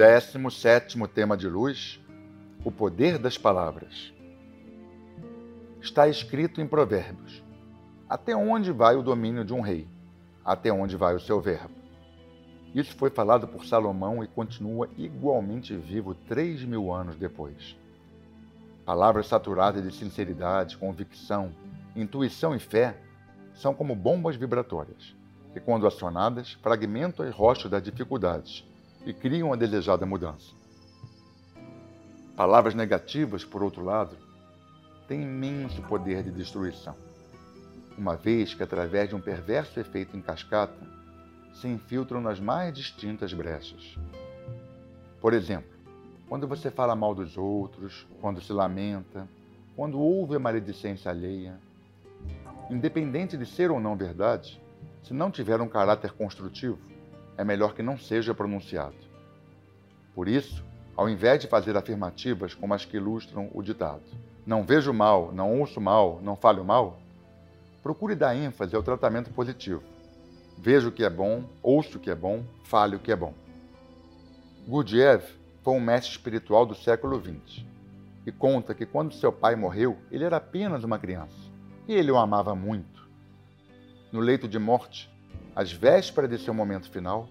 17 tema de luz: o poder das palavras. Está escrito em Provérbios: Até onde vai o domínio de um rei? Até onde vai o seu verbo? Isso foi falado por Salomão e continua igualmente vivo três mil anos depois. Palavras saturadas de sinceridade, convicção, intuição e fé são como bombas vibratórias, que, quando acionadas, fragmentam as rochas das dificuldades e criam a desejada mudança. Palavras negativas, por outro lado, têm imenso poder de destruição, uma vez que, através de um perverso efeito em cascata, se infiltram nas mais distintas brechas. Por exemplo, quando você fala mal dos outros, quando se lamenta, quando ouve a maledicência alheia, independente de ser ou não verdade, se não tiver um caráter construtivo, é melhor que não seja pronunciado. Por isso, ao invés de fazer afirmativas como as que ilustram o ditado, não vejo mal, não ouço mal, não falho mal, procure dar ênfase ao tratamento positivo. Vejo o que é bom, ouço o que é bom, falho o que é bom. Gurdjieff foi um mestre espiritual do século XX e conta que quando seu pai morreu, ele era apenas uma criança e ele o amava muito. No leito de morte, às vésperas de seu momento final,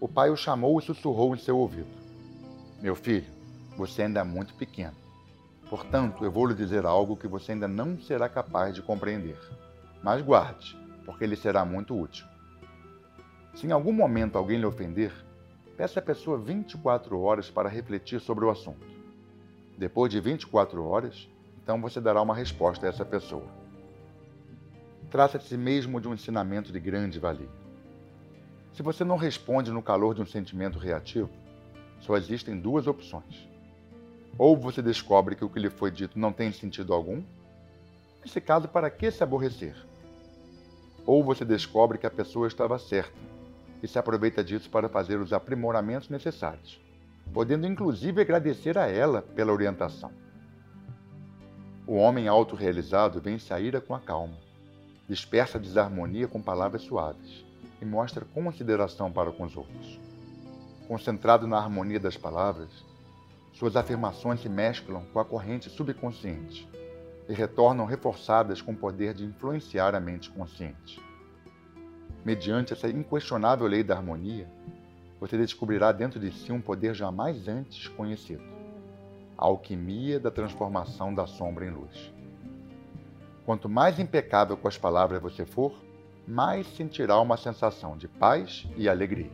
o pai o chamou e sussurrou em seu ouvido: Meu filho, você ainda é muito pequeno. Portanto, eu vou lhe dizer algo que você ainda não será capaz de compreender. Mas guarde, porque lhe será muito útil. Se em algum momento alguém lhe ofender, peça à pessoa 24 horas para refletir sobre o assunto. Depois de 24 horas, então você dará uma resposta a essa pessoa. Trata-se mesmo de um ensinamento de grande valia. Se você não responde no calor de um sentimento reativo, só existem duas opções. Ou você descobre que o que lhe foi dito não tem sentido algum, nesse caso, para que se aborrecer? Ou você descobre que a pessoa estava certa e se aproveita disso para fazer os aprimoramentos necessários, podendo inclusive agradecer a ela pela orientação. O homem autorrealizado vence a ira com a calma dispersa a desarmonia com palavras suaves e mostra consideração para com os outros. Concentrado na harmonia das palavras, suas afirmações se mesclam com a corrente subconsciente e retornam reforçadas com o poder de influenciar a mente consciente. Mediante essa inquestionável lei da harmonia, você descobrirá dentro de si um poder jamais antes conhecido a alquimia da transformação da sombra em luz. Quanto mais impecável com as palavras você for, mais sentirá uma sensação de paz e alegria.